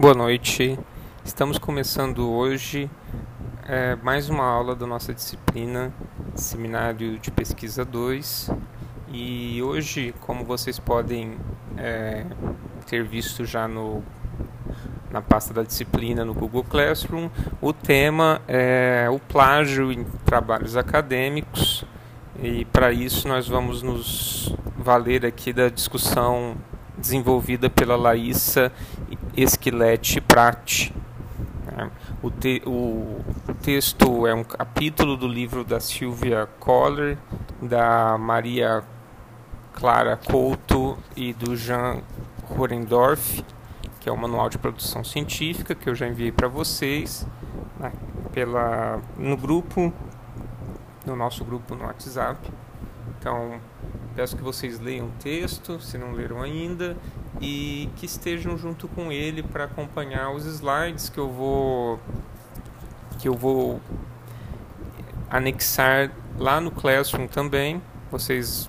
Boa noite. Estamos começando hoje é, mais uma aula da nossa disciplina Seminário de Pesquisa 2. E hoje, como vocês podem é, ter visto já no, na pasta da disciplina no Google Classroom, o tema é o plágio em trabalhos acadêmicos. E para isso nós vamos nos valer aqui da discussão desenvolvida pela Laísa Esquilete Prati. Né? O, te, o, texto é um capítulo do livro da Silvia Kohler, da Maria Clara Couto e do Jean Horendorf, que é o manual de produção científica que eu já enviei para vocês né, pela, no grupo, no nosso grupo no WhatsApp. Então, peço que vocês leiam o texto, se não leram ainda, e que estejam junto com ele para acompanhar os slides que eu vou que eu vou anexar lá no Classroom também. Vocês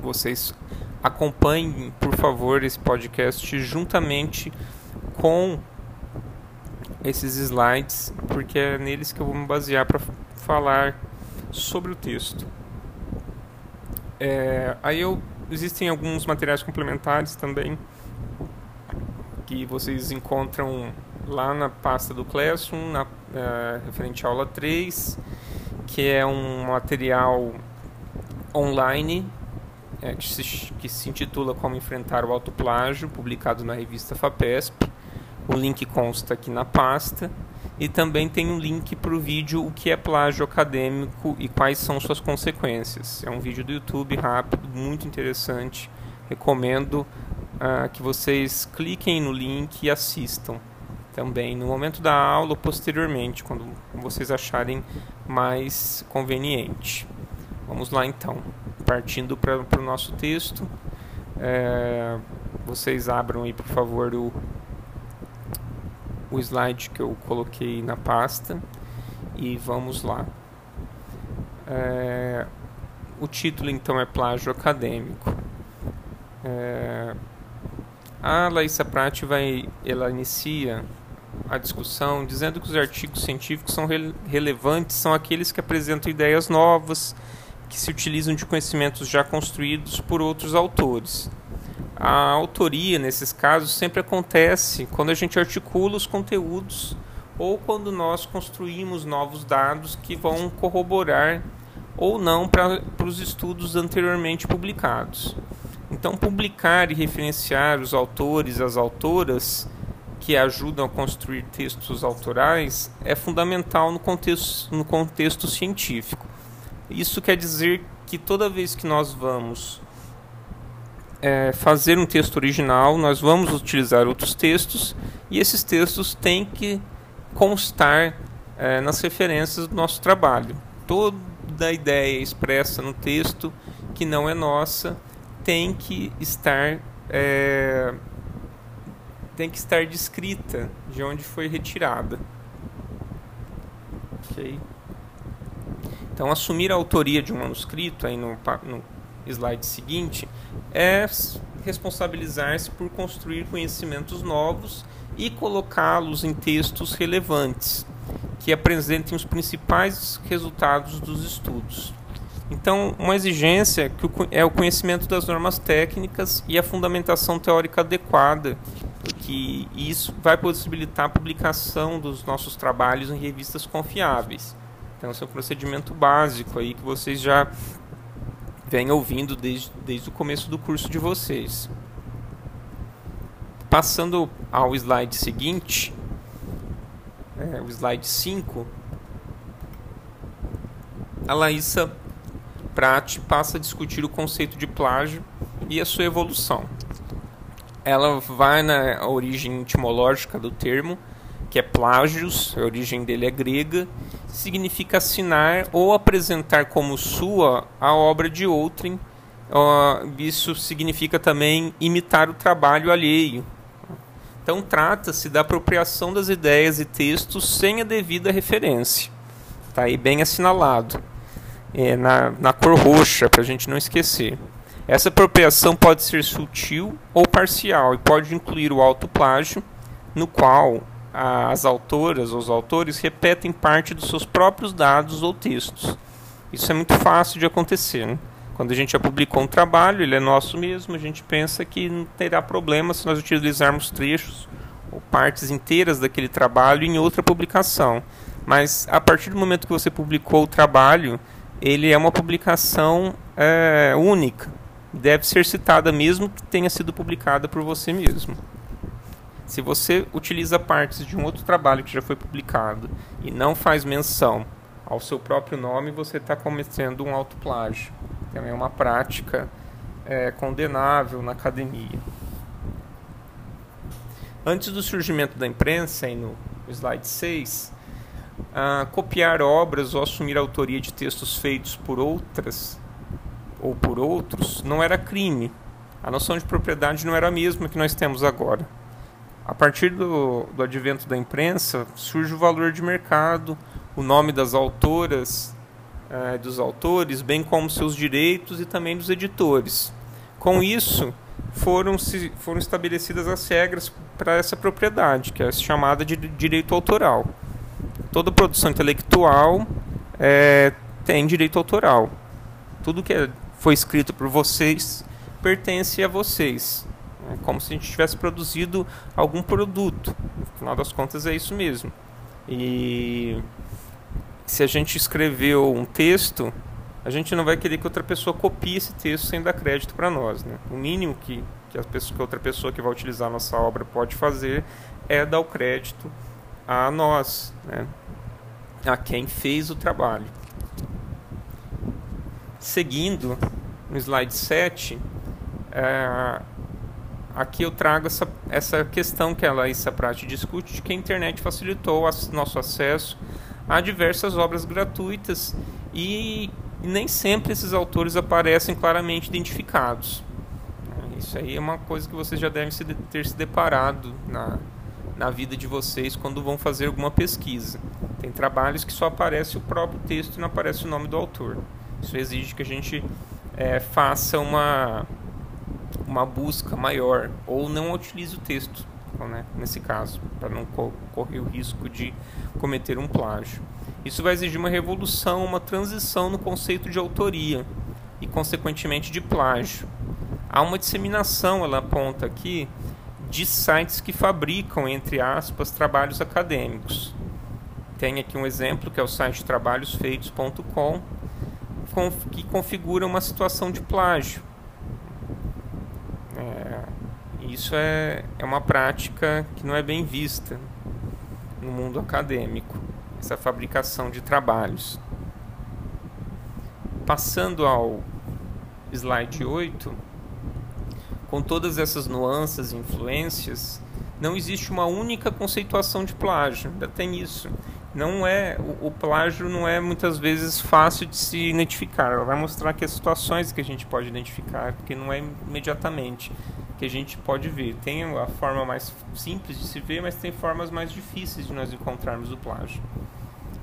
vocês acompanhem, por favor, esse podcast juntamente com esses slides, porque é neles que eu vou me basear para falar sobre o texto. É, aí eu existem alguns materiais complementares também que vocês encontram lá na pasta do Classroom, na, uh, referente à aula 3, que é um material online é, que, se, que se intitula Como Enfrentar o Autoplágio, publicado na revista FAPESP. O link consta aqui na pasta. E também tem um link para o vídeo O que é plágio acadêmico e quais são suas consequências. É um vídeo do YouTube rápido, muito interessante. Recomendo uh, que vocês cliquem no link e assistam também no momento da aula ou posteriormente, quando vocês acharem mais conveniente. Vamos lá então, partindo para o nosso texto. É, vocês abram aí, por favor, o o slide que eu coloquei na pasta e vamos lá. É, o título então é Plágio Acadêmico. É, a Laísa Prati vai, ela inicia a discussão dizendo que os artigos científicos são re relevantes são aqueles que apresentam ideias novas, que se utilizam de conhecimentos já construídos por outros autores a autoria, nesses casos, sempre acontece quando a gente articula os conteúdos ou quando nós construímos novos dados que vão corroborar ou não para os estudos anteriormente publicados. Então, publicar e referenciar os autores, as autoras que ajudam a construir textos autorais é fundamental no contexto, no contexto científico. Isso quer dizer que toda vez que nós vamos é, fazer um texto original, nós vamos utilizar outros textos e esses textos têm que constar é, nas referências do nosso trabalho. Toda ideia expressa no texto que não é nossa tem que estar é, tem que estar descrita de onde foi retirada. Ok. Então, assumir a autoria de um manuscrito aí no, no slide seguinte, é responsabilizar-se por construir conhecimentos novos e colocá-los em textos relevantes, que apresentem os principais resultados dos estudos. Então, uma exigência é o conhecimento das normas técnicas e a fundamentação teórica adequada, que isso vai possibilitar a publicação dos nossos trabalhos em revistas confiáveis. Então, esse é um procedimento básico aí que vocês já vem ouvindo desde, desde o começo do curso de vocês. Passando ao slide seguinte, é, o slide 5, a Laísa Prati passa a discutir o conceito de plágio e a sua evolução. Ela vai na origem etimológica do termo, que é plágios, a origem dele é grega, significa assinar ou apresentar como sua a obra de outrem. Isso significa também imitar o trabalho alheio. Então, trata-se da apropriação das ideias e textos sem a devida referência. Está aí bem assinalado, é, na, na cor roxa, para a gente não esquecer. Essa apropriação pode ser sutil ou parcial e pode incluir o autoplágio, no qual as autoras ou os autores repetem parte dos seus próprios dados ou textos. Isso é muito fácil de acontecer. Né? Quando a gente já publicou um trabalho, ele é nosso mesmo, a gente pensa que não terá problema se nós utilizarmos trechos ou partes inteiras daquele trabalho em outra publicação. Mas a partir do momento que você publicou o trabalho, ele é uma publicação é, única. Deve ser citada mesmo que tenha sido publicada por você mesmo. Se você utiliza partes de um outro trabalho que já foi publicado e não faz menção ao seu próprio nome, você está cometendo um autoplágio. Também é uma prática é, condenável na academia. Antes do surgimento da imprensa, no slide 6, uh, copiar obras ou assumir a autoria de textos feitos por outras ou por outros não era crime. A noção de propriedade não era a mesma que nós temos agora. A partir do, do advento da imprensa, surge o valor de mercado, o nome das autoras, uh, dos autores, bem como seus direitos e também dos editores. Com isso, foram, se, foram estabelecidas as regras para essa propriedade, que é chamada de direito autoral. Toda produção intelectual é, tem direito autoral. Tudo que é, foi escrito por vocês pertence a vocês. É como se a gente tivesse produzido algum produto. No final das contas, é isso mesmo. E se a gente escreveu um texto, a gente não vai querer que outra pessoa copie esse texto sem dar crédito para nós. Né? O mínimo que, que, a pessoa, que outra pessoa que vai utilizar a nossa obra pode fazer é dar o crédito a nós, né? a quem fez o trabalho. Seguindo, no slide 7, é, aqui eu trago essa, essa questão que a Laísa Prati discute, de que a internet facilitou o nosso acesso há diversas obras gratuitas e nem sempre esses autores aparecem claramente identificados. Isso aí é uma coisa que vocês já devem ter se deparado na, na vida de vocês quando vão fazer alguma pesquisa. Tem trabalhos que só aparece o próprio texto e não aparece o nome do autor. Isso exige que a gente é, faça uma, uma busca maior ou não utilize o texto né, nesse caso, para não correr o risco de cometer um plágio. Isso vai exigir uma revolução, uma transição no conceito de autoria e, consequentemente, de plágio. Há uma disseminação, ela aponta aqui, de sites que fabricam, entre aspas, trabalhos acadêmicos. Tem aqui um exemplo que é o site trabalhosfeitos.com, que configura uma situação de plágio isso é, é uma prática que não é bem vista no mundo acadêmico, essa fabricação de trabalhos. Passando ao slide 8, com todas essas nuances e influências, não existe uma única conceituação de plágio, ainda tem isso. Não é o, o, plágio não é muitas vezes fácil de se identificar. Ela vai mostrar aqui as situações que a gente pode identificar, porque não é imediatamente que a gente pode ver. Tem a forma mais simples de se ver, mas tem formas mais difíceis de nós encontrarmos o plágio.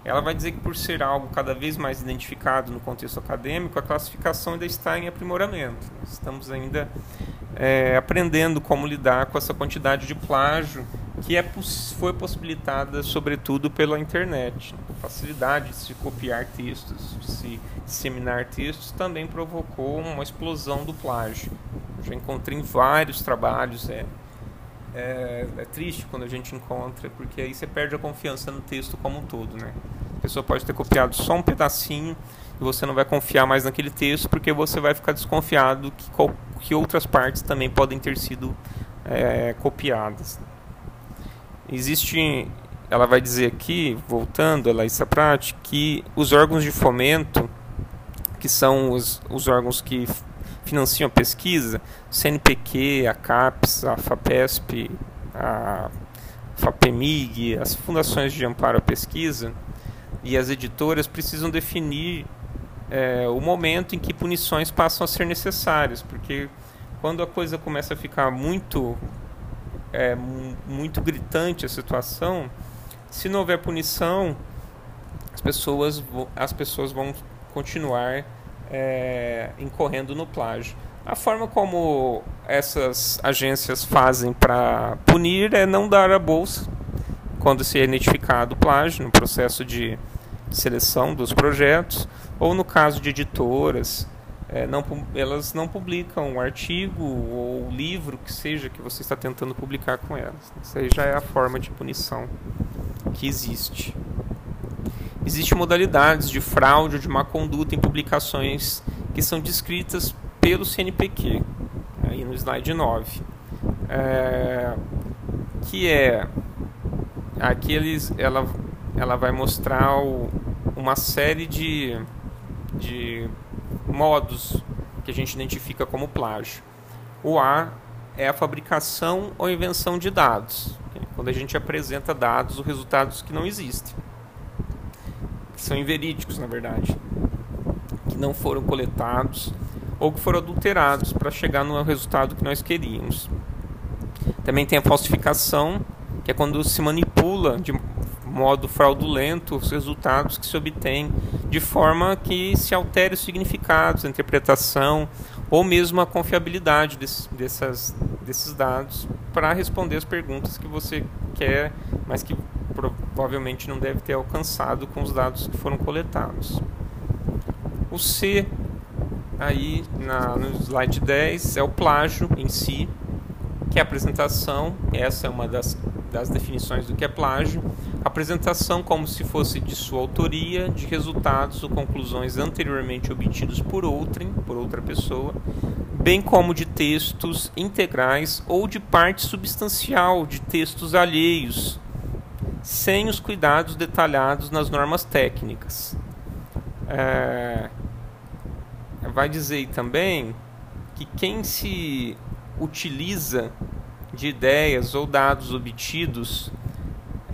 Ela vai dizer que por ser algo cada vez mais identificado no contexto acadêmico, a classificação ainda está em aprimoramento. Estamos ainda é, aprendendo como lidar com essa quantidade de plágio que é, foi possibilitada sobretudo pela internet. A facilidade de se copiar textos, de se disseminar textos, também provocou uma explosão do plágio já encontrei vários trabalhos. É, é, é, triste quando a gente encontra, porque aí você perde a confiança no texto como um todo, né? A pessoa pode ter copiado só um pedacinho e você não vai confiar mais naquele texto porque você vai ficar desconfiado que, que outras partes também podem ter sido é, copiadas. Existe, ela vai dizer aqui, voltando a Laísa Prati, que os órgãos de fomento, que são os, os órgãos que financiam a pesquisa, CNPq, a CAPES, a FAPESP, a FAPEMIG, as fundações de amparo à pesquisa e as editoras precisam definir é, o momento em que punições passam a ser necessárias, porque quando a coisa começa a ficar muito é, muito gritante a situação, se não houver punição, as pessoas as pessoas vão continuar é, incorrendo no plágio. A forma como essas agências fazem para punir é não dar a bolsa quando se é identificado plágio no processo de seleção dos projetos, ou no caso de editoras, é, não, elas não publicam um artigo ou livro que seja que você está tentando publicar com elas. Isso aí já é a forma de punição que existe. Existem modalidades de fraude ou de má conduta em publicações que são descritas pelo CNPq, aí no slide 9. É, que é aqui eles, ela, ela vai mostrar o, uma série de, de modos que a gente identifica como plágio. O A é a fabricação ou invenção de dados, quando a gente apresenta dados ou resultados que não existem, que são inverídicos, na verdade, que não foram coletados ou que foram adulterados para chegar no resultado que nós queríamos. Também tem a falsificação, que é quando se manipula de modo fraudulento os resultados que se obtém de forma que se altere os significados, a interpretação ou mesmo a confiabilidade desse, dessas, desses dados para responder as perguntas que você quer, mas que provavelmente não deve ter alcançado com os dados que foram coletados. O C aí na, no slide 10 é o plágio em si, que é a apresentação, essa é uma das, das definições do que é plágio, apresentação como se fosse de sua autoria, de resultados ou conclusões anteriormente obtidos por outrem, por outra pessoa, bem como de textos integrais ou de parte substancial de textos alheios, sem os cuidados detalhados nas normas técnicas. É, vai dizer também que quem se utiliza de ideias ou dados obtidos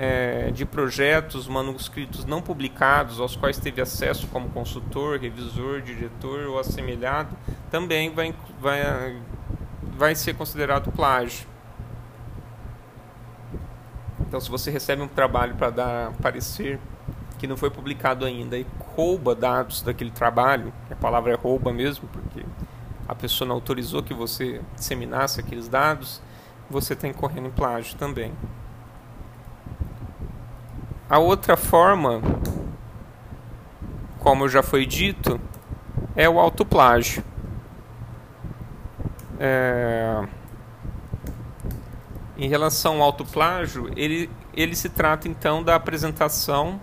é, de projetos manuscritos não publicados, aos quais teve acesso como consultor, revisor, diretor ou assemelhado, também vai, vai, vai ser considerado plágio. Então, se você recebe um trabalho para dar parecer que não foi publicado ainda e rouba dados daquele trabalho, a palavra é rouba mesmo, porque a pessoa não autorizou que você disseminasse aqueles dados, você está incorrendo em plágio também. A outra forma, como já foi dito, é o autoplágio. É... Em relação ao autoplágio, ele, ele se trata então da apresentação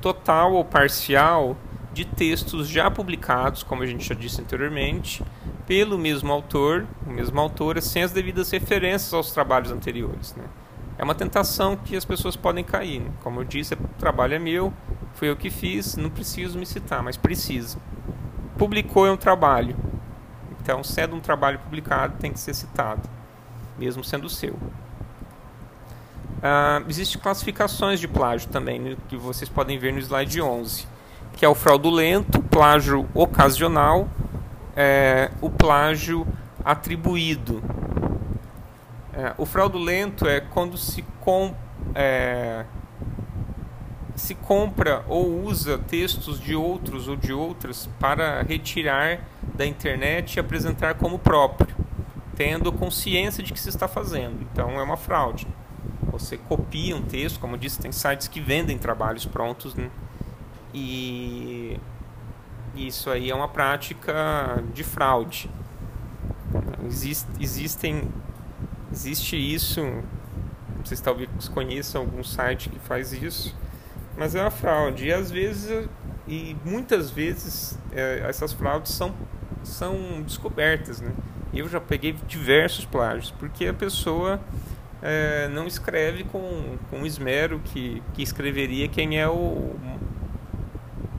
total ou parcial de textos já publicados, como a gente já disse anteriormente, pelo mesmo autor, o mesmo autor, sem as devidas referências aos trabalhos anteriores. Né? É uma tentação que as pessoas podem cair. Né? Como eu disse, o trabalho é meu, foi eu que fiz, não preciso me citar, mas precisa. Publicou é um trabalho. Então, sendo um trabalho publicado, tem que ser citado, mesmo sendo seu. Uh, Existem classificações de plágio também, né, que vocês podem ver no slide 11, que é o fraudulento, plágio ocasional, é, o plágio atribuído. É, o fraudulento é quando se, com, é, se compra ou usa textos de outros ou de outras para retirar da internet e apresentar como próprio, tendo consciência de que se está fazendo. Então é uma fraude. Você copia um texto, como disse, tem sites que vendem trabalhos prontos, né? E isso aí é uma prática de fraude. Exist, existem, existe isso, vocês talvez conheçam algum site que faz isso, mas é uma fraude. E às vezes, e muitas vezes, é, essas fraudes são, são descobertas, né? Eu já peguei diversos plágios, porque a pessoa é, não escreve com, com esmero que, que escreveria quem é o,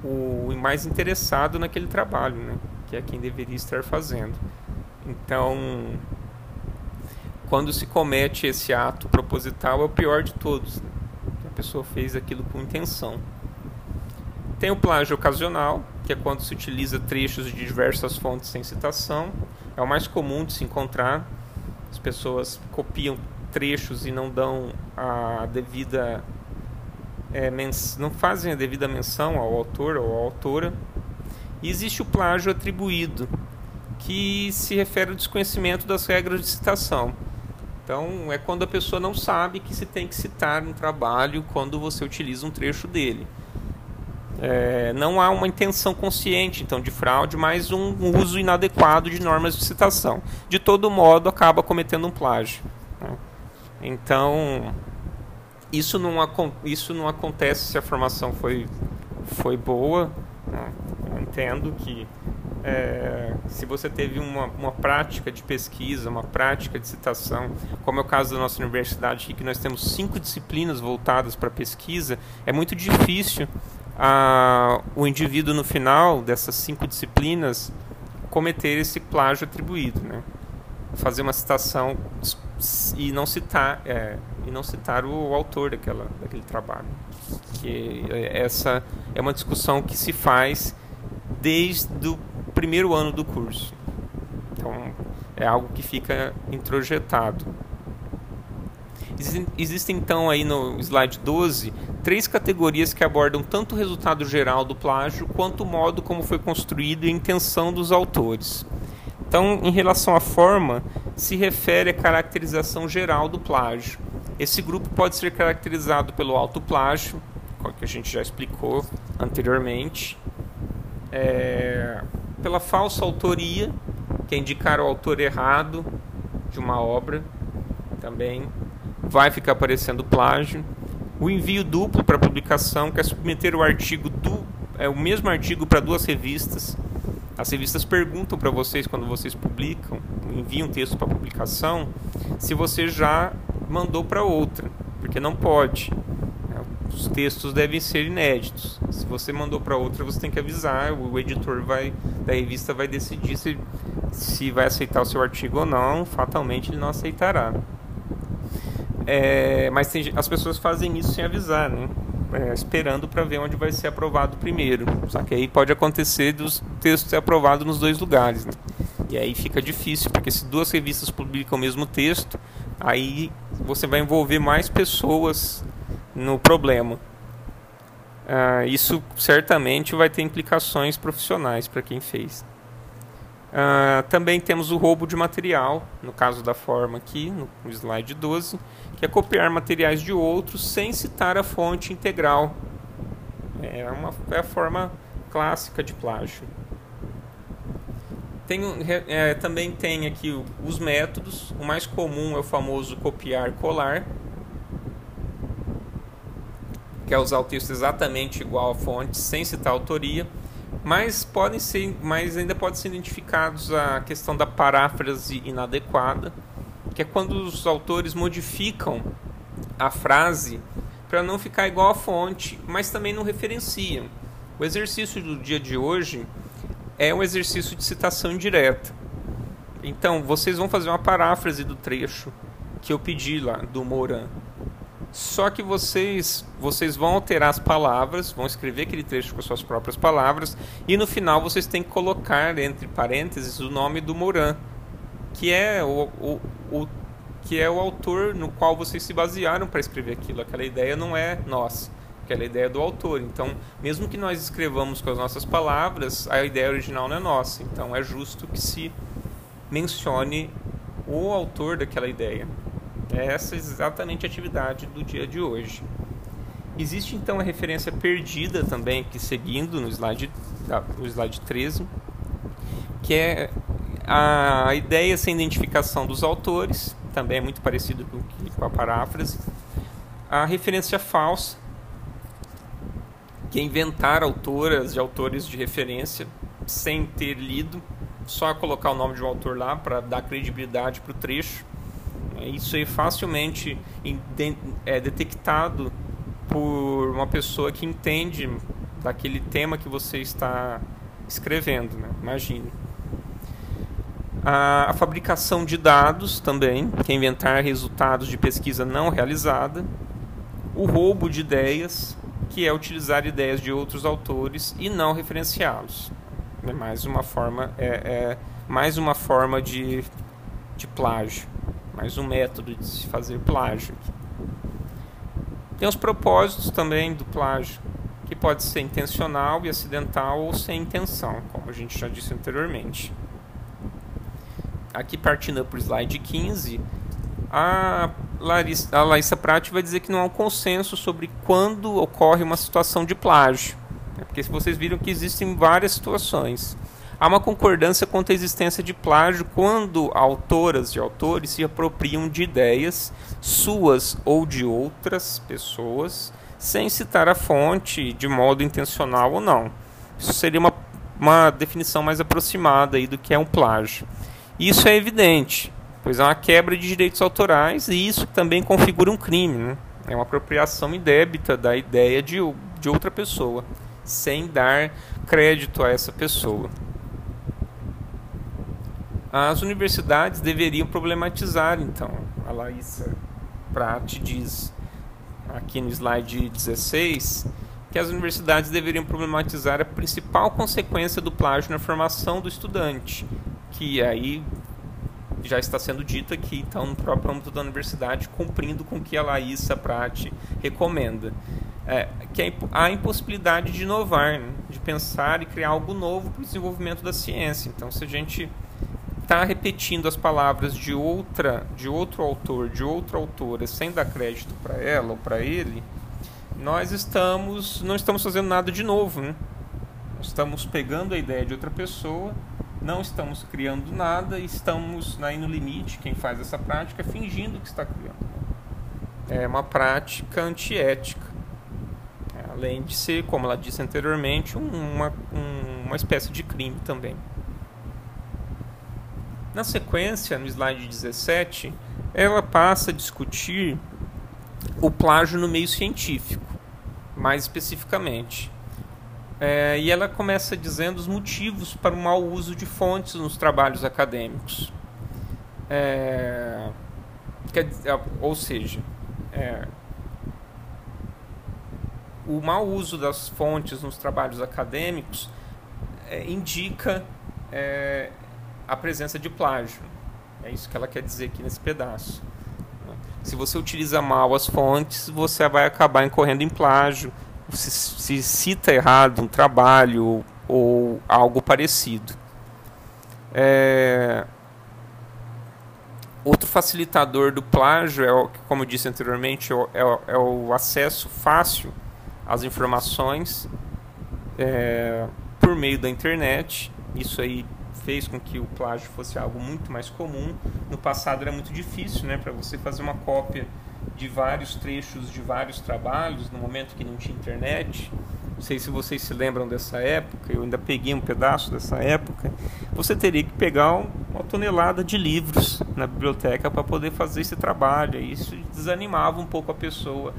o mais interessado naquele trabalho, né? que é quem deveria estar fazendo. Então, quando se comete esse ato proposital, é o pior de todos. Né? A pessoa fez aquilo com intenção. Tem o plágio ocasional, que é quando se utiliza trechos de diversas fontes sem citação. É o mais comum de se encontrar. As pessoas copiam trechos e não dão a devida é, não fazem a devida menção ao autor ou à autora. E existe o plágio atribuído, que se refere ao desconhecimento das regras de citação. Então, é quando a pessoa não sabe que se tem que citar um trabalho quando você utiliza um trecho dele. É, não há uma intenção consciente, então, de fraude, mas um uso inadequado de normas de citação. De todo modo, acaba cometendo um plágio. Né? Então, isso não, isso não acontece se a formação foi, foi boa. Né? Eu entendo que é, se você teve uma, uma prática de pesquisa, uma prática de citação, como é o caso da nossa universidade, aqui, que nós temos cinco disciplinas voltadas para pesquisa, é muito difícil a, o indivíduo no final dessas cinco disciplinas cometer esse plágio atribuído, né? fazer uma citação e não citar é, e não citar o autor daquela, daquele trabalho. Que é, essa é uma discussão que se faz desde o primeiro ano do curso. Então, é algo que fica introjetado. Existem, então aí no slide 12 três categorias que abordam tanto o resultado geral do plágio quanto o modo como foi construído e a intenção dos autores. Então, em relação à forma, se refere à caracterização geral do plágio. Esse grupo pode ser caracterizado pelo autoplágio, que a gente já explicou anteriormente, é, pela falsa autoria, que é indicar o autor errado de uma obra, também vai ficar aparecendo plágio. O envio duplo para publicação, que é submeter o artigo do é o mesmo artigo para duas revistas. As revistas perguntam para vocês quando vocês publicam, enviam um texto para publicação, se você já mandou para outra, porque não pode os textos devem ser inéditos. Se você mandou para outra, você tem que avisar. O editor vai da revista vai decidir se, se vai aceitar o seu artigo ou não. Fatalmente, ele não aceitará. É, mas tem, as pessoas fazem isso sem avisar, né? É, esperando para ver onde vai ser aprovado primeiro. Só que aí pode acontecer dos textos ser aprovado nos dois lugares. Né? E aí fica difícil, porque se duas revistas publicam o mesmo texto, aí você vai envolver mais pessoas no problema. Uh, isso certamente vai ter implicações profissionais para quem fez. Uh, também temos o roubo de material, no caso da forma aqui, no slide 12, que é copiar materiais de outros sem citar a fonte integral. É, uma, é a forma clássica de plágio. Tem, é, também tem aqui os métodos. O mais comum é o famoso copiar-colar, que é usar o texto exatamente igual à fonte, sem citar a autoria, mas podem ser, mas ainda pode ser identificados a questão da paráfrase inadequada, que é quando os autores modificam a frase para não ficar igual à fonte, mas também não referenciam. O exercício do dia de hoje é um exercício de citação indireta. Então, vocês vão fazer uma paráfrase do trecho que eu pedi lá do Moran. Só que vocês, vocês vão alterar as palavras, vão escrever aquele trecho com as suas próprias palavras e no final vocês têm que colocar entre parênteses o nome do Moran, que é o, o, o que é o autor no qual vocês se basearam para escrever aquilo. Aquela ideia não é nossa, aquela ideia é do autor. Então, mesmo que nós escrevamos com as nossas palavras, a ideia original não é nossa. Então, é justo que se mencione o autor daquela ideia. É essa exatamente a atividade do dia de hoje. Existe então a referência perdida também, que seguindo no slide, no slide 13, que é a ideia sem identificação dos autores, também é muito parecido com, com a paráfrase. A referência falsa, que é inventar autoras de autores de referência sem ter lido, só colocar o nome de um autor lá para dar credibilidade para o trecho. Isso é facilmente é detectado por uma pessoa que entende daquele tema que você está escrevendo, né? imagine. A, a, fabricação de dados também, que é inventar resultados de pesquisa não realizada. O roubo de ideias, que é utilizar ideias de outros autores e não referenciá-los. É mais uma forma, é, é mais uma forma de, de plágio mais um método de se fazer plágio. Tem os propósitos também do plágio, que pode ser intencional e acidental ou sem intenção, como a gente já disse anteriormente. aqui partindo para o slide 15, a Larissa, a Larissa Prati vai dizer que não há um consenso sobre quando ocorre uma situação de plágio. Né? Porque se vocês viram que existem várias situações. Há uma concordância quanto à existência de plágio quando autoras e autores se apropriam de ideias suas ou de outras pessoas, sem citar a fonte de modo intencional ou não. Isso seria uma, uma definição mais aproximada aí do que é um plágio. Isso é evidente, pois é uma quebra de direitos autorais e isso também configura um crime. Né? É uma apropriação indébita da ideia de, de outra pessoa, sem dar crédito a essa pessoa. As universidades deveriam problematizar, então, a Laísa Prati diz aqui no slide 16 que as universidades deveriam problematizar a principal consequência do plágio na formação do estudante, que aí já está sendo dito aqui, então, no próprio âmbito da universidade, cumprindo com o que a Laísa Prati recomenda. É, que é a impossibilidade de inovar, né? de pensar e criar algo novo para o desenvolvimento da ciência. Então, se a gente está repetindo as palavras de outra, de outro autor, de outra autora, sem dar crédito para ela ou para ele, nós estamos, não estamos fazendo nada de novo, né? Estamos pegando a ideia de outra pessoa não estamos criando nada, estamos aí no limite, quem faz essa prática, fingindo que está criando. É uma prática antiética. Além de ser, como ela disse anteriormente, uma, uma espécie de crime também. Na sequência, no slide 17, ela passa a discutir o plágio no meio científico, mais especificamente. É, e ela começa dizendo os motivos para o mau uso de fontes nos trabalhos acadêmicos. É, quer, ou seja, é, o mau uso das fontes nos trabalhos acadêmicos é, indica é, a presença de plágio. É isso que ela quer dizer aqui nesse pedaço. Se você utiliza mal as fontes, você vai acabar incorrendo em plágio se, se cita errado um trabalho ou algo parecido. É... Outro facilitador do plágio é, como eu disse anteriormente, é, é, é o acesso fácil às informações é, por meio da internet. Isso aí fez com que o plágio fosse algo muito mais comum. No passado era muito difícil, né, para você fazer uma cópia de vários trechos de vários trabalhos, no momento que não tinha internet. Não sei se vocês se lembram dessa época, eu ainda peguei um pedaço dessa época. Você teria que pegar uma tonelada de livros na biblioteca para poder fazer esse trabalho. Isso desanimava um pouco a pessoa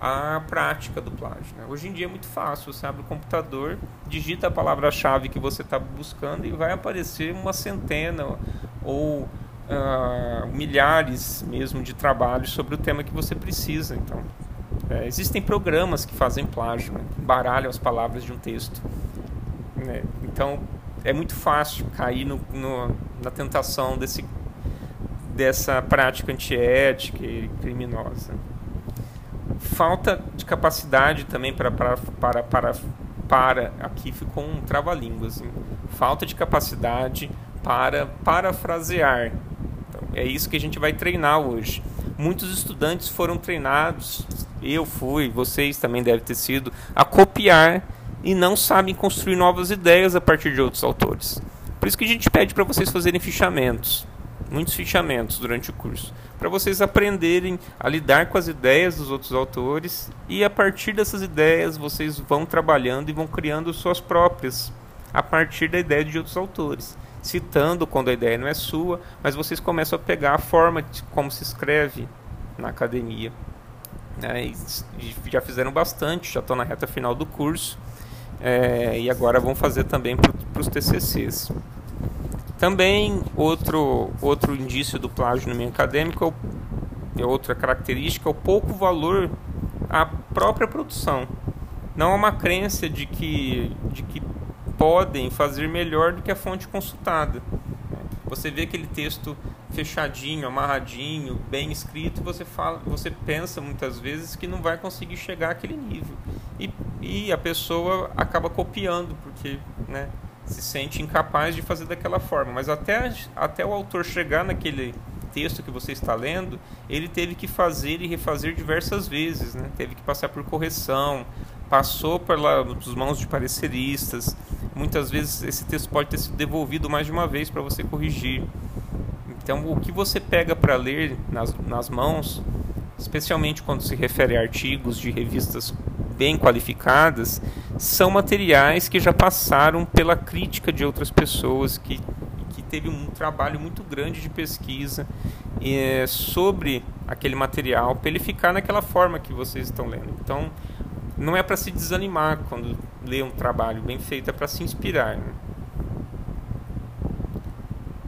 a prática do plágio. Né? Hoje em dia é muito fácil, você abre o computador, digita a palavra-chave que você está buscando e vai aparecer uma centena ou uh, milhares mesmo de trabalhos sobre o tema que você precisa. Então, é, existem programas que fazem plágio, né? baralham as palavras de um texto. Né? Então, é muito fácil cair no, no, na tentação desse, dessa prática antiética e criminosa. Falta de capacidade também para, para, para, para, para aqui ficou um trava-línguas. Assim. Falta de capacidade para parafrasear é isso que a gente vai treinar hoje. Muitos estudantes foram treinados, eu fui, vocês também devem ter sido, a copiar e não sabem construir novas ideias a partir de outros autores. Por isso que a gente pede para vocês fazerem fichamentos, muitos fichamentos durante o curso, para vocês aprenderem a lidar com as ideias dos outros autores e a partir dessas ideias vocês vão trabalhando e vão criando suas próprias a partir da ideia de outros autores citando quando a ideia não é sua, mas vocês começam a pegar a forma de como se escreve na academia. Né? já fizeram bastante, já estão na reta final do curso é, e agora vão fazer também para os TCCs. Também outro, outro indício do plágio no meio acadêmico é, é outra característica, é o pouco valor à própria produção. Não há uma crença de que, de que podem fazer melhor do que a fonte consultada. Você vê aquele texto fechadinho, amarradinho, bem escrito, você fala, você pensa muitas vezes que não vai conseguir chegar àquele nível. E, e a pessoa acaba copiando, porque né, se sente incapaz de fazer daquela forma. Mas até, até o autor chegar naquele texto que você está lendo, ele teve que fazer e refazer diversas vezes, né? teve que passar por correção, passou pelas mãos de pareceristas. Muitas vezes esse texto pode ter sido devolvido mais de uma vez para você corrigir. Então, o que você pega para ler nas, nas mãos, especialmente quando se refere a artigos de revistas bem qualificadas, são materiais que já passaram pela crítica de outras pessoas, que, que teve um trabalho muito grande de pesquisa é, sobre aquele material, para ele ficar naquela forma que vocês estão lendo. Então, não é para se desanimar quando lê um trabalho bem feito, é para se inspirar. Né?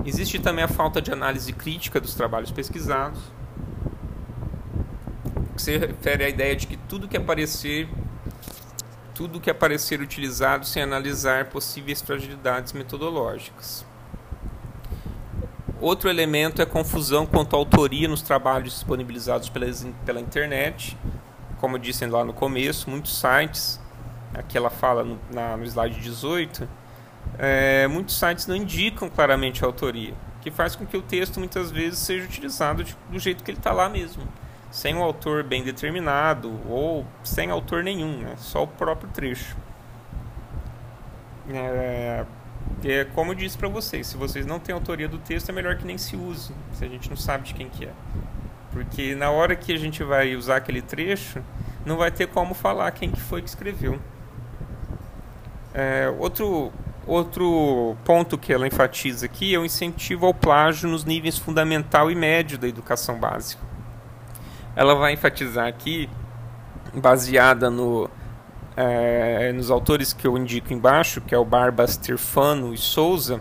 Existe também a falta de análise crítica dos trabalhos pesquisados que se refere à ideia de que tudo que aparecer tudo que aparecer utilizado sem analisar possíveis fragilidades metodológicas. Outro elemento é confusão quanto à autoria nos trabalhos disponibilizados pela, pela internet. Como eu disse lá no começo, muitos sites, aqui ela fala no, na, no slide 18, é, muitos sites não indicam claramente a autoria, que faz com que o texto muitas vezes seja utilizado de, do jeito que ele está lá mesmo sem um autor bem determinado ou sem autor nenhum, né? só o próprio trecho. É, é como eu disse para vocês, se vocês não têm autoria do texto, é melhor que nem se use, se a gente não sabe de quem que é. Porque na hora que a gente vai usar aquele trecho, não vai ter como falar quem que foi que escreveu. É, outro, outro ponto que ela enfatiza aqui é o incentivo ao plágio nos níveis fundamental e médio da educação básica ela vai enfatizar aqui, baseada no, é, nos autores que eu indico embaixo, que é o Barbas Tirfano e Souza,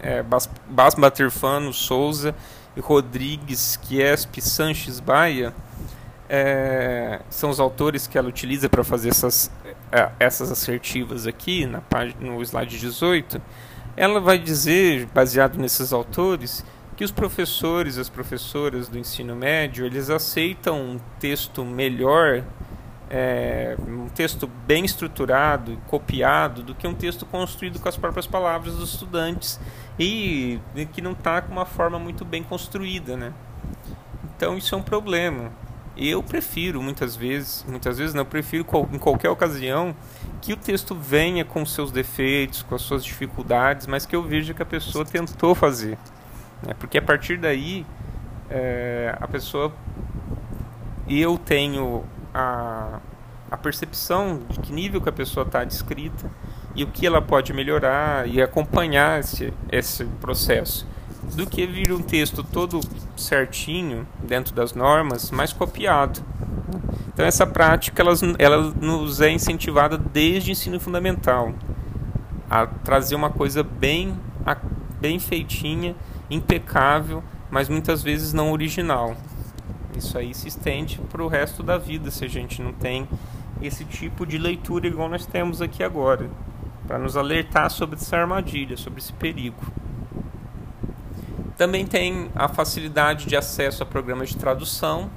é, Basma Tirfano, Souza e Rodrigues Quiespe Sanches Baia, é, são os autores que ela utiliza para fazer essas, é, essas assertivas aqui na página, no slide 18. Ela vai dizer, baseado nesses autores, que os professores as professoras do ensino médio eles aceitam um texto melhor, é, um texto bem estruturado, copiado, do que um texto construído com as próprias palavras dos estudantes e que não está com uma forma muito bem construída, né? Então isso é um problema. Eu prefiro muitas vezes, muitas vezes não, eu prefiro em qualquer ocasião que o texto venha com seus defeitos, com as suas dificuldades, mas que eu veja que a pessoa tentou fazer. Né? Porque a partir daí, é, a pessoa. Eu tenho a, a percepção de que nível que a pessoa está descrita e o que ela pode melhorar e acompanhar esse, esse processo do que vir um texto todo certinho dentro das normas, mas copiado. Então essa prática ela, ela nos é incentivada desde o ensino fundamental a trazer uma coisa bem bem feitinha impecável, mas muitas vezes não original. Isso aí se estende para o resto da vida se a gente não tem esse tipo de leitura igual nós temos aqui agora, para nos alertar sobre essa armadilha, sobre esse perigo. Também tem a facilidade de acesso a programas de tradução.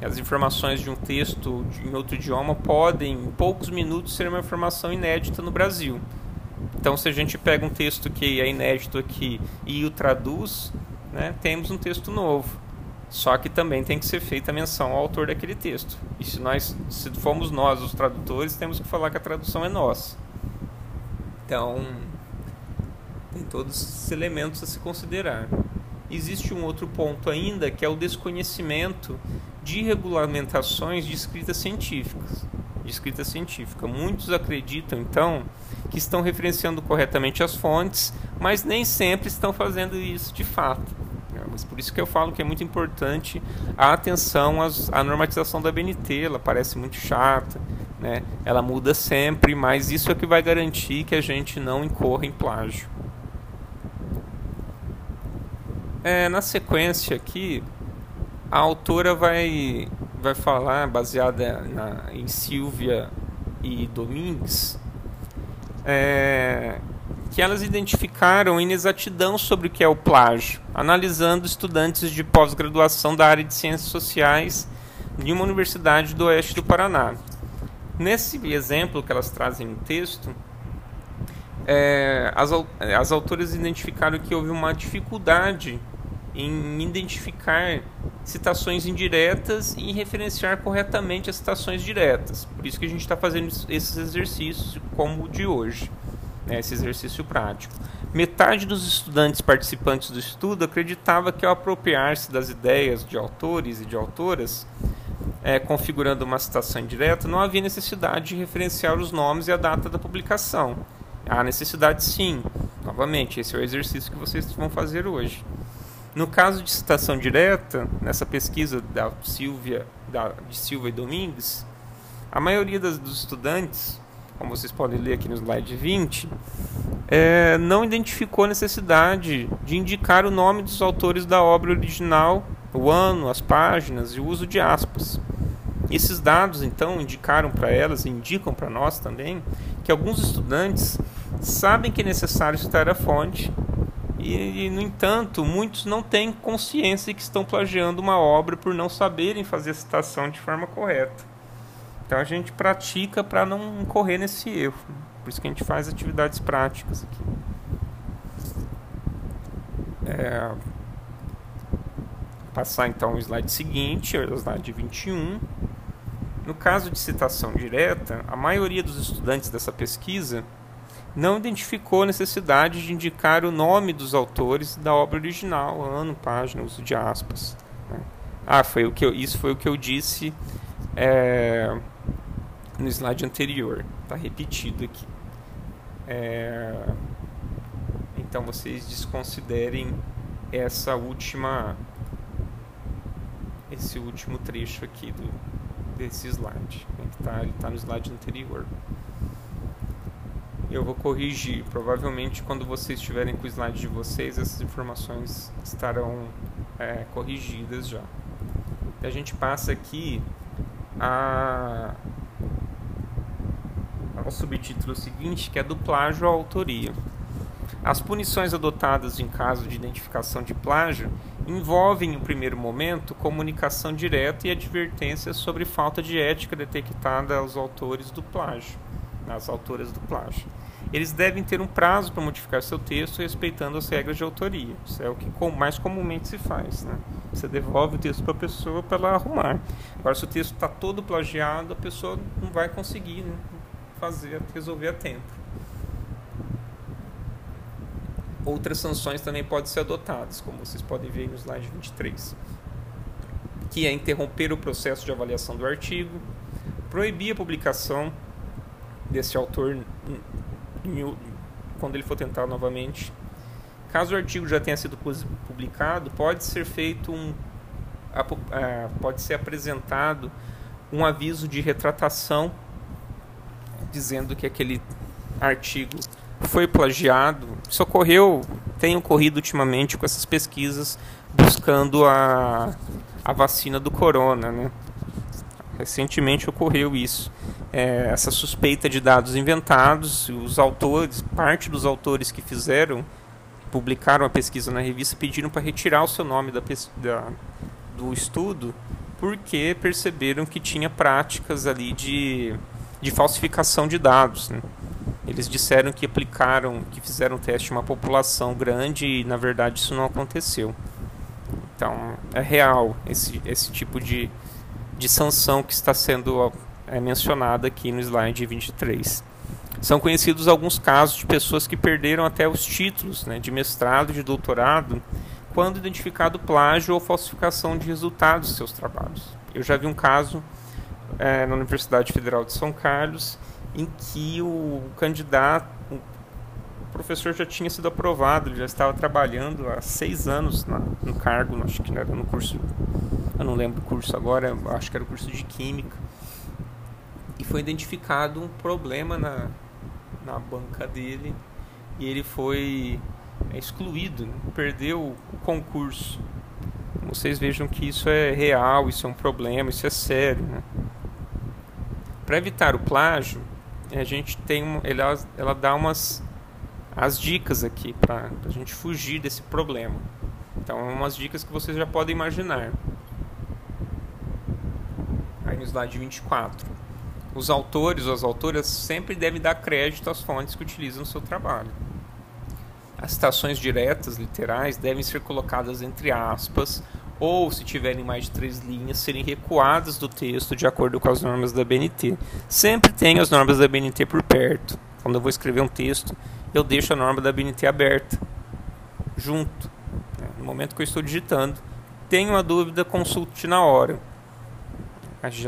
As informações de um texto em outro idioma podem, em poucos minutos, ser uma informação inédita no Brasil. Então, se a gente pega um texto que é inédito aqui e o traduz, né, temos um texto novo. Só que também tem que ser feita menção ao autor daquele texto. E se nós, se fomos nós os tradutores, temos que falar que a tradução é nossa. Então, tem todos esses elementos a se considerar. Existe um outro ponto ainda, que é o desconhecimento de regulamentações de escritas científicas. De escrita científica. Muitos acreditam, então, que estão referenciando corretamente as fontes, mas nem sempre estão fazendo isso de fato. É, mas por isso que eu falo que é muito importante a atenção às, à normatização da BNT. Ela parece muito chata, né? ela muda sempre, mas isso é que vai garantir que a gente não incorra em plágio. É, na sequência aqui, a autora vai, vai falar, baseada na, em Silvia e Domingues, é, que elas identificaram inexatidão sobre o que é o plágio, analisando estudantes de pós-graduação da área de ciências sociais de uma universidade do oeste do Paraná. Nesse exemplo que elas trazem no texto, é, as, as autoras identificaram que houve uma dificuldade em identificar citações indiretas e referenciar corretamente as citações diretas. Por isso que a gente está fazendo esses exercícios como o de hoje, né, esse exercício prático. Metade dos estudantes participantes do estudo acreditava que ao apropriar-se das ideias de autores e de autoras, é, configurando uma citação indireta, não havia necessidade de referenciar os nomes e a data da publicação. Há necessidade sim. Novamente, esse é o exercício que vocês vão fazer hoje. No caso de citação direta, nessa pesquisa da Silvia, da, de Silva e Domingues, a maioria das, dos estudantes, como vocês podem ler aqui no slide 20, é, não identificou necessidade de indicar o nome dos autores da obra original, o ano, as páginas e o uso de aspas. Esses dados, então, indicaram para elas, indicam para nós também, que alguns estudantes sabem que é necessário citar a fonte e, e, no entanto, muitos não têm consciência que estão plagiando uma obra por não saberem fazer a citação de forma correta. Então a gente pratica para não incorrer nesse erro. Por isso que a gente faz atividades práticas aqui. É, passar então o slide seguinte, o slide 21. No caso de citação direta, a maioria dos estudantes dessa pesquisa não identificou necessidade de indicar o nome dos autores da obra original, ano, página, uso de aspas. Né? Ah, foi o que eu, isso foi o que eu disse é, no slide anterior. Está repetido aqui. É, então vocês desconsiderem essa última esse último trecho aqui do, desse slide. Né, que tá, ele está no slide anterior eu vou corrigir. Provavelmente, quando vocês estiverem com o slide de vocês, essas informações estarão é, corrigidas já. E a gente passa aqui a, ao subtítulo seguinte, que é do plágio à autoria. As punições adotadas em caso de identificação de plágio envolvem, em primeiro momento, comunicação direta e advertência sobre falta de ética detectada aos autores do plágio, às autoras do plágio eles devem ter um prazo para modificar seu texto respeitando as regras de autoria. Isso é o que mais comumente se faz. Né? Você devolve o texto para a pessoa para ela arrumar. Agora, se o texto está todo plagiado, a pessoa não vai conseguir né, fazer, resolver a tempo. Outras sanções também podem ser adotadas, como vocês podem ver no slide 23, que é interromper o processo de avaliação do artigo, proibir a publicação desse autor quando ele for tentar novamente. Caso o artigo já tenha sido publicado, pode ser feito um pode ser apresentado um aviso de retratação dizendo que aquele artigo foi plagiado. Isso ocorreu, tem ocorrido ultimamente com essas pesquisas buscando a, a vacina do corona, né? Recentemente ocorreu isso é, essa suspeita de dados inventados. Os autores, parte dos autores que fizeram, publicaram a pesquisa na revista, pediram para retirar o seu nome da, da, do estudo, porque perceberam que tinha práticas ali de, de falsificação de dados. Né? Eles disseram que aplicaram, que fizeram teste em uma população grande e na verdade isso não aconteceu. Então é real esse, esse tipo de, de sanção que está sendo é mencionada aqui no slide 23. São conhecidos alguns casos de pessoas que perderam até os títulos né, de mestrado e de doutorado quando identificado plágio ou falsificação de resultados de seus trabalhos. Eu já vi um caso é, na Universidade Federal de São Carlos em que o candidato, professor já tinha sido aprovado, ele já estava trabalhando há seis anos na, no cargo, acho que era no curso, eu não lembro o curso agora, acho que era o curso de Química e foi identificado um problema na, na banca dele e ele foi é, excluído, né? perdeu o concurso. Vocês vejam que isso é real, isso é um problema, isso é sério. Né? Para evitar o plágio, a gente tem ela, ela dá umas as dicas aqui para a gente fugir desse problema. Então, umas dicas que vocês já podem imaginar. Aí no slide 24 os autores ou as autoras sempre devem dar crédito às fontes que utilizam no seu trabalho. As citações diretas, literais, devem ser colocadas entre aspas ou, se tiverem mais de três linhas, serem recuadas do texto de acordo com as normas da BNT. Sempre tenho as normas da BNT por perto. Quando eu vou escrever um texto, eu deixo a norma da BNT aberta, junto, né, no momento que eu estou digitando. Tenho uma dúvida, consulte na hora.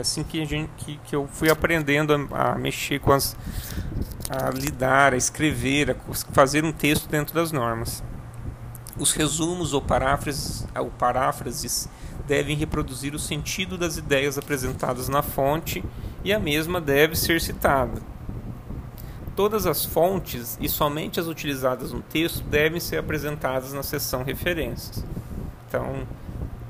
Assim que, gente, que, que eu fui aprendendo a, a mexer com as. a lidar, a escrever, a fazer um texto dentro das normas. Os resumos ou paráfrases, ou paráfrases devem reproduzir o sentido das ideias apresentadas na fonte e a mesma deve ser citada. Todas as fontes e somente as utilizadas no texto devem ser apresentadas na seção referências. Então,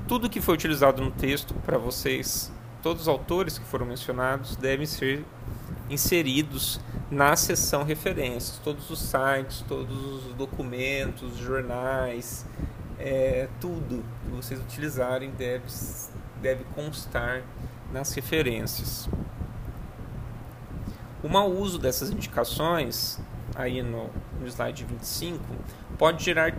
tudo que foi utilizado no texto para vocês, todos os autores que foram mencionados devem ser inseridos na seção referências. Todos os sites, todos os documentos, jornais, é, tudo que vocês utilizarem deve, deve constar nas referências. O mau uso dessas indicações, aí no, no slide 25, pode gerar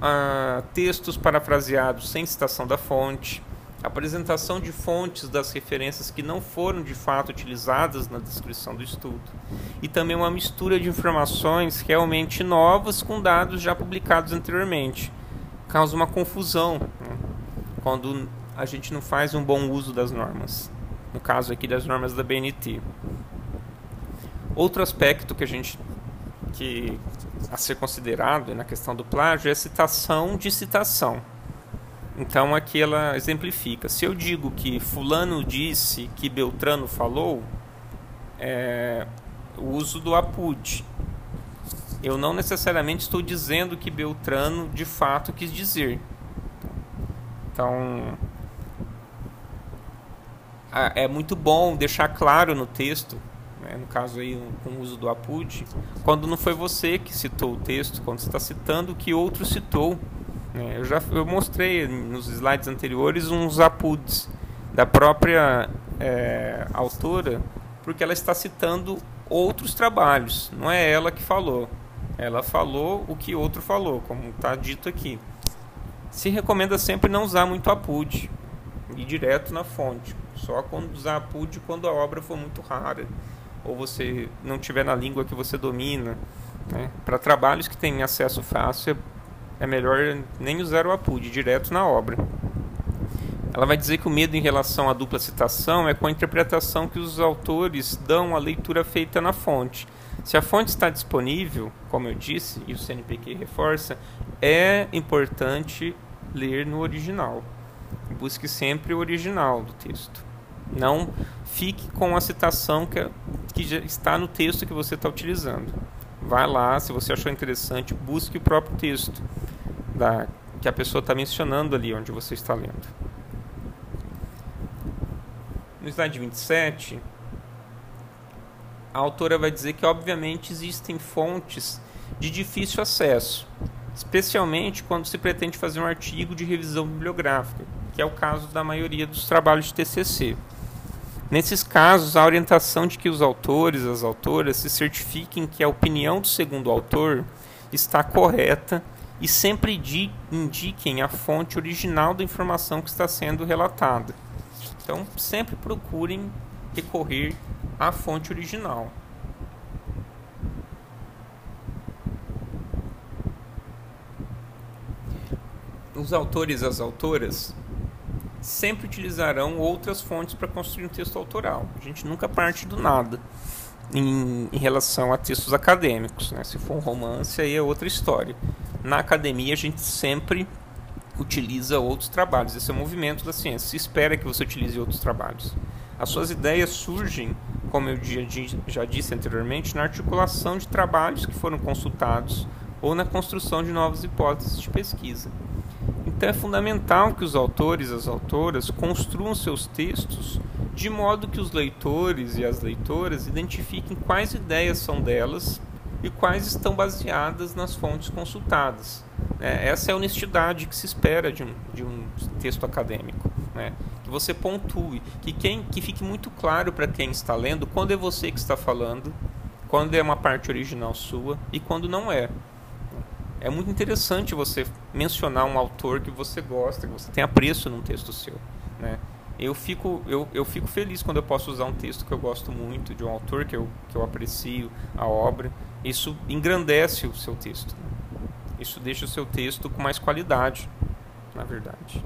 ah, textos parafraseados sem citação da fonte, apresentação de fontes das referências que não foram de fato utilizadas na descrição do estudo, e também uma mistura de informações realmente novas com dados já publicados anteriormente. Causa uma confusão né? quando a gente não faz um bom uso das normas. No caso aqui das normas da BNT. Outro aspecto que a gente que a ser considerado na questão do plágio é a citação de citação. Então aqui ela exemplifica. Se eu digo que fulano disse que Beltrano falou, é o uso do apud. Eu não necessariamente estou dizendo que Beltrano de fato quis dizer. Então é muito bom deixar claro no texto, né, no caso aí com o uso do apud, quando não foi você que citou o texto, quando você está citando o que outro citou. É, eu já eu mostrei nos slides anteriores uns apuds da própria é, autora, porque ela está citando outros trabalhos, não é ela que falou. Ela falou o que outro falou, como está dito aqui. Se recomenda sempre não usar muito apud, ir direto na fonte. Só quando usar apud quando a obra for muito rara ou você não tiver na língua que você domina. Né? Para trabalhos que têm acesso fácil, é melhor nem usar o APUD, direto na obra. Ela vai dizer que o medo em relação à dupla citação é com a interpretação que os autores dão à leitura feita na fonte. Se a fonte está disponível, como eu disse, e o CNPq reforça, é importante ler no original. Busque sempre o original do texto. Não fique com a citação que, que já está no texto que você está utilizando. Vá lá, se você achou interessante, busque o próprio texto da, que a pessoa está mencionando ali onde você está lendo. No slide 27, a autora vai dizer que, obviamente, existem fontes de difícil acesso, especialmente quando se pretende fazer um artigo de revisão bibliográfica, que é o caso da maioria dos trabalhos de TCC. Nesses casos, a orientação de que os autores, as autoras, se certifiquem que a opinião do segundo autor está correta e sempre indiquem a fonte original da informação que está sendo relatada. Então, sempre procurem recorrer à fonte original. Os autores e as autoras sempre utilizarão outras fontes para construir um texto autoral. A gente nunca parte do nada em, em relação a textos acadêmicos. Né? Se for um romance, aí é outra história. Na academia, a gente sempre utiliza outros trabalhos. Esse é o movimento da ciência. Se espera que você utilize outros trabalhos. As suas ideias surgem, como eu já disse anteriormente, na articulação de trabalhos que foram consultados ou na construção de novas hipóteses de pesquisa. Então é fundamental que os autores e as autoras construam seus textos de modo que os leitores e as leitoras identifiquem quais ideias são delas e quais estão baseadas nas fontes consultadas. É, essa é a honestidade que se espera de um, de um texto acadêmico. Né? Que você pontue, que, quem, que fique muito claro para quem está lendo quando é você que está falando, quando é uma parte original sua e quando não é. É muito interessante você mencionar um autor que você gosta, que você tem apreço num texto seu. Né? Eu, fico, eu, eu fico feliz quando eu posso usar um texto que eu gosto muito, de um autor que eu, que eu aprecio a obra. Isso engrandece o seu texto. Né? Isso deixa o seu texto com mais qualidade, na verdade.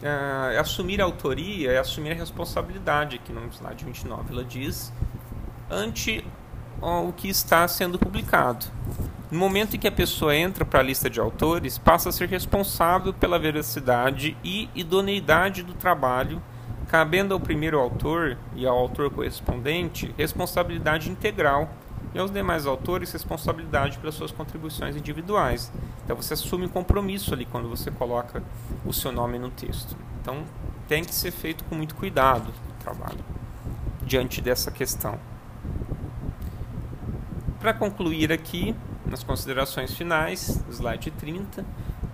Uh, assumir a autoria é assumir a responsabilidade, aqui no slide 29 ela diz, ante o que está sendo publicado. No momento em que a pessoa entra para a lista de autores, passa a ser responsável pela veracidade e idoneidade do trabalho, cabendo ao primeiro autor e ao autor correspondente responsabilidade integral e aos demais autores responsabilidade pelas suas contribuições individuais. Então você assume um compromisso ali quando você coloca o seu nome no texto. Então tem que ser feito com muito cuidado o trabalho diante dessa questão. Para concluir aqui, nas considerações finais, slide 30,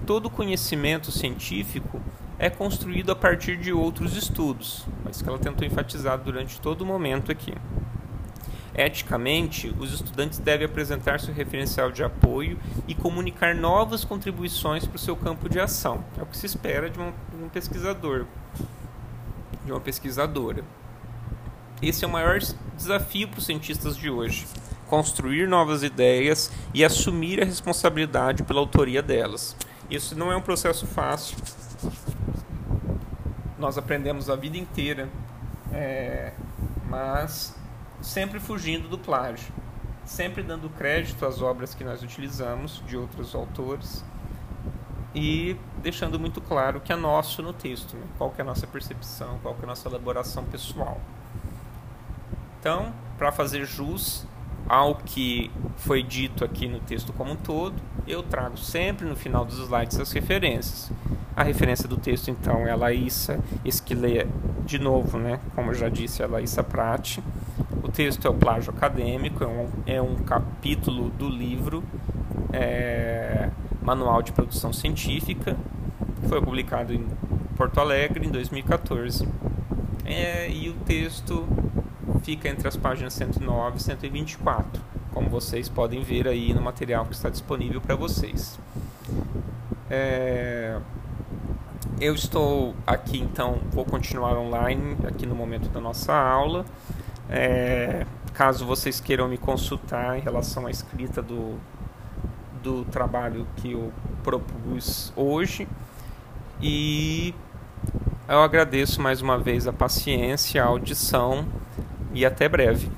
todo conhecimento científico é construído a partir de outros estudos, mas que ela tentou enfatizar durante todo o momento aqui. Eticamente, os estudantes devem apresentar seu referencial de apoio e comunicar novas contribuições para o seu campo de ação. É o que se espera de um, de um pesquisador, de uma pesquisadora. Esse é o maior desafio para os cientistas de hoje: construir novas ideias e assumir a responsabilidade pela autoria delas. Isso não é um processo fácil. Nós aprendemos a vida inteira, é, mas sempre fugindo do plágio, sempre dando crédito às obras que nós utilizamos de outros autores e deixando muito claro que é nosso no texto, né? qual que é a nossa percepção, qual que é a nossa elaboração pessoal. Então, para fazer jus ao que foi dito aqui no texto como um todo, eu trago sempre no final dos slides as referências. A referência do texto, então, é a Laísa Esquilé, de novo, né? como eu já disse, é a Laísa Prati. O texto é o plágio acadêmico, é um, é um capítulo do livro é, Manual de Produção Científica, foi publicado em Porto Alegre em 2014. É, e o texto fica entre as páginas 109 e 124, como vocês podem ver aí no material que está disponível para vocês. É, eu estou aqui, então, vou continuar online aqui no momento da nossa aula. É, caso vocês queiram me consultar em relação à escrita do, do trabalho que eu propus hoje. E eu agradeço mais uma vez a paciência, a audição e até breve.